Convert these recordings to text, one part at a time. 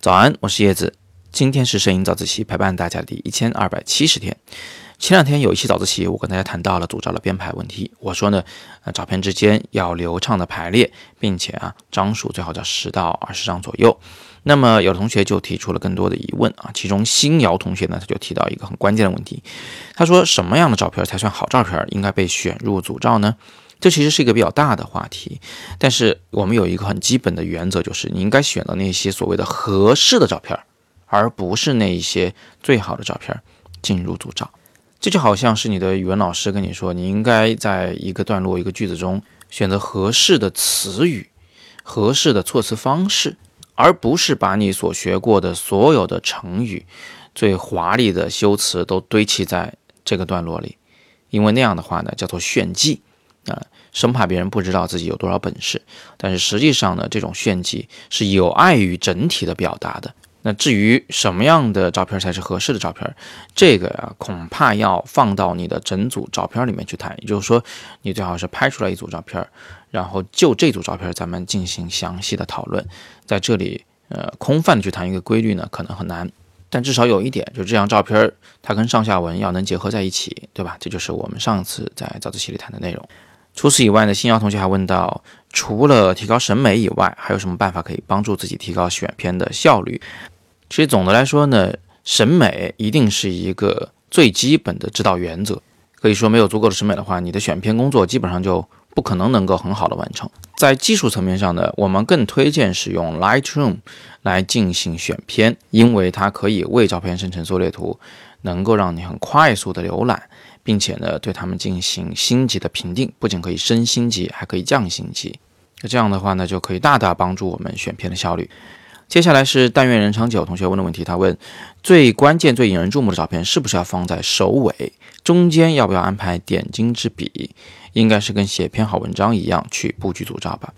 早安，我是叶子。今天是摄影早自习陪伴大家的第一千二百七十天。前两天有一期早自习，我跟大家谈到了组照的编排问题。我说呢，照片之间要流畅的排列，并且啊，张数最好在十到二十张左右。那么有的同学就提出了更多的疑问啊，其中新瑶同学呢，他就提到一个很关键的问题，他说什么样的照片才算好照片，应该被选入组照呢？这其实是一个比较大的话题，但是我们有一个很基本的原则，就是你应该选择那些所谓的合适的照片，而不是那一些最好的照片进入组照。这就好像是你的语文老师跟你说，你应该在一个段落、一个句子中选择合适的词语、合适的措辞方式，而不是把你所学过的所有的成语、最华丽的修辞都堆砌在这个段落里，因为那样的话呢，叫做炫技。啊，生怕别人不知道自己有多少本事，但是实际上呢，这种炫技是有碍于整体的表达的。那至于什么样的照片才是合适的照片，这个呀，恐怕要放到你的整组照片里面去谈。也就是说，你最好是拍出来一组照片，然后就这组照片咱们进行详细的讨论。在这里，呃，空泛的去谈一个规律呢，可能很难。但至少有一点，就这张照片它跟上下文要能结合在一起，对吧？这就是我们上次在早自习里谈的内容。除此以外呢，新瑶同学还问到，除了提高审美以外，还有什么办法可以帮助自己提高选片的效率？其实总的来说呢，审美一定是一个最基本的指导原则。可以说，没有足够的审美的话，你的选片工作基本上就不可能能够很好的完成。在技术层面上呢，我们更推荐使用 Lightroom 来进行选片，因为它可以为照片生成缩略图，能够让你很快速的浏览。并且呢，对他们进行星级的评定，不仅可以升星级，还可以降星级。那这样的话呢，就可以大大帮助我们选片的效率。接下来是但愿人长久同学问的问题，他问：最关键、最引人注目的照片是不是要放在首尾？中间要不要安排点睛之笔？应该是跟写篇好文章一样去布局组照吧？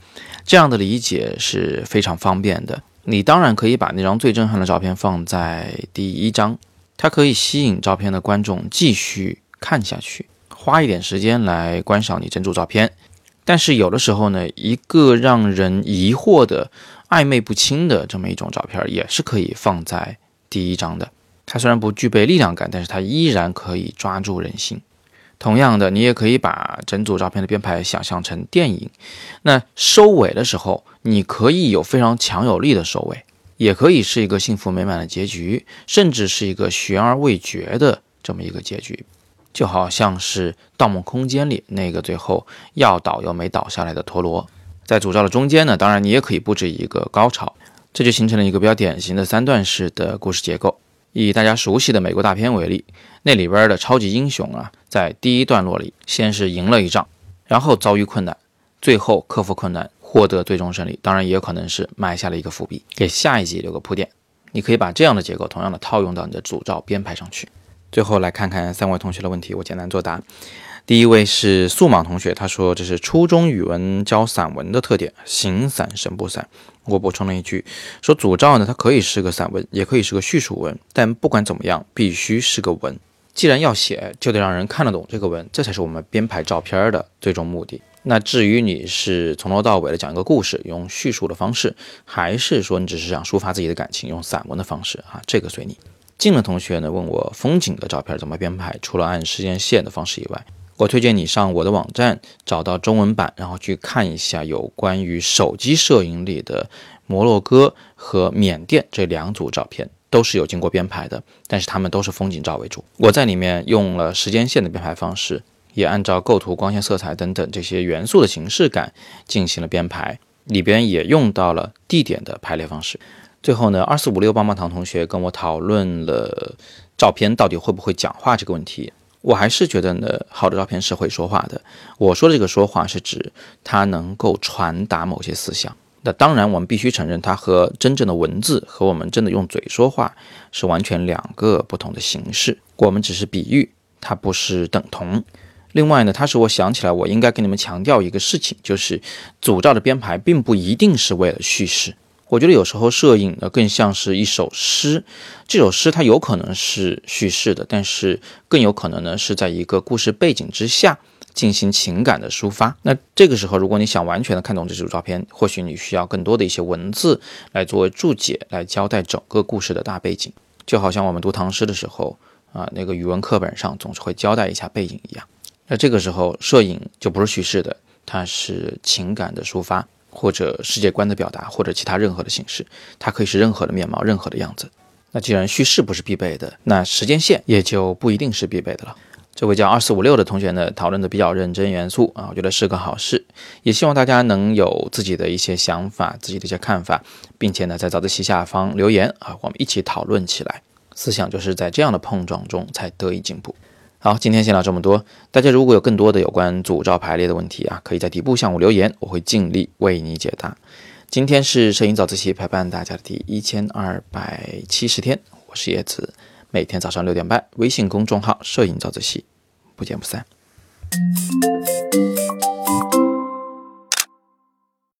这样的理解是非常方便的。你当然可以把那张最震撼的照片放在第一张，它可以吸引照片的观众继续。看下去，花一点时间来观赏你整组照片，但是有的时候呢，一个让人疑惑的、暧昧不清的这么一种照片，也是可以放在第一张的。它虽然不具备力量感，但是它依然可以抓住人心。同样的，你也可以把整组照片的编排想象成电影。那收尾的时候，你可以有非常强有力的收尾，也可以是一个幸福美满的结局，甚至是一个悬而未决的这么一个结局。就好像是《盗梦空间》里那个最后要倒又没倒下来的陀螺，在主照的中间呢，当然你也可以布置一个高潮，这就形成了一个比较典型的三段式的故事结构。以大家熟悉的美国大片为例，那里边的超级英雄啊，在第一段落里先是赢了一仗，然后遭遇困难，最后克服困难获得最终胜利。当然也有可能是埋下了一个伏笔，给下一集留个铺垫。你可以把这样的结构同样的套用到你的主照编排上去。最后来看看三位同学的问题，我简单作答。第一位是素莽同学，他说这是初中语文教散文的特点，形散神不散。我补充了一句，说组照呢，它可以是个散文，也可以是个叙述文，但不管怎么样，必须是个文。既然要写，就得让人看得懂这个文，这才是我们编排照片的最终目的。那至于你是从头到尾的讲一个故事，用叙述的方式，还是说你只是想抒发自己的感情，用散文的方式啊，这个随你。近的同学呢问我风景的照片怎么编排？除了按时间线的方式以外，我推荐你上我的网站找到中文版，然后去看一下有关于手机摄影里的摩洛哥和缅甸这两组照片，都是有经过编排的，但是他们都是风景照为主。我在里面用了时间线的编排方式，也按照构图、光线、色彩等等这些元素的形式感进行了编排，里边也用到了地点的排列方式。最后呢，二四五六棒棒糖同学跟我讨论了照片到底会不会讲话这个问题。我还是觉得呢，好的照片是会说话的。我说的这个说话是指它能够传达某些思想。那当然，我们必须承认它和真正的文字和我们真的用嘴说话是完全两个不同的形式。我们只是比喻，它不是等同。另外呢，它使我想起来，我应该跟你们强调一个事情，就是组照的编排并不一定是为了叙事。我觉得有时候摄影呢更像是一首诗，这首诗它有可能是叙事的，但是更有可能呢是在一个故事背景之下进行情感的抒发。那这个时候，如果你想完全的看懂这组照片，或许你需要更多的一些文字来作为注解，来交代整个故事的大背景。就好像我们读唐诗的时候啊，那个语文课本上总是会交代一下背景一样。那这个时候，摄影就不是叙事的，它是情感的抒发，或者世界观的表达，或者其他任何的形式，它可以是任何的面貌，任何的样子。那既然叙事不是必备的，那时间线也就不一定是必备的了。这位叫二四五六的同学呢，讨论的比较认真严肃啊，我觉得是个好事。也希望大家能有自己的一些想法，自己的一些看法，并且呢，在早自习下方留言啊，我们一起讨论起来。思想就是在这样的碰撞中才得以进步。好，今天先聊这么多。大家如果有更多的有关组照排列的问题啊，可以在底部向我留言，我会尽力为你解答。今天是摄影早自习陪伴大家的第一千二百七十天，我是叶子。每天早上六点半，微信公众号“摄影早自习”，不见不散。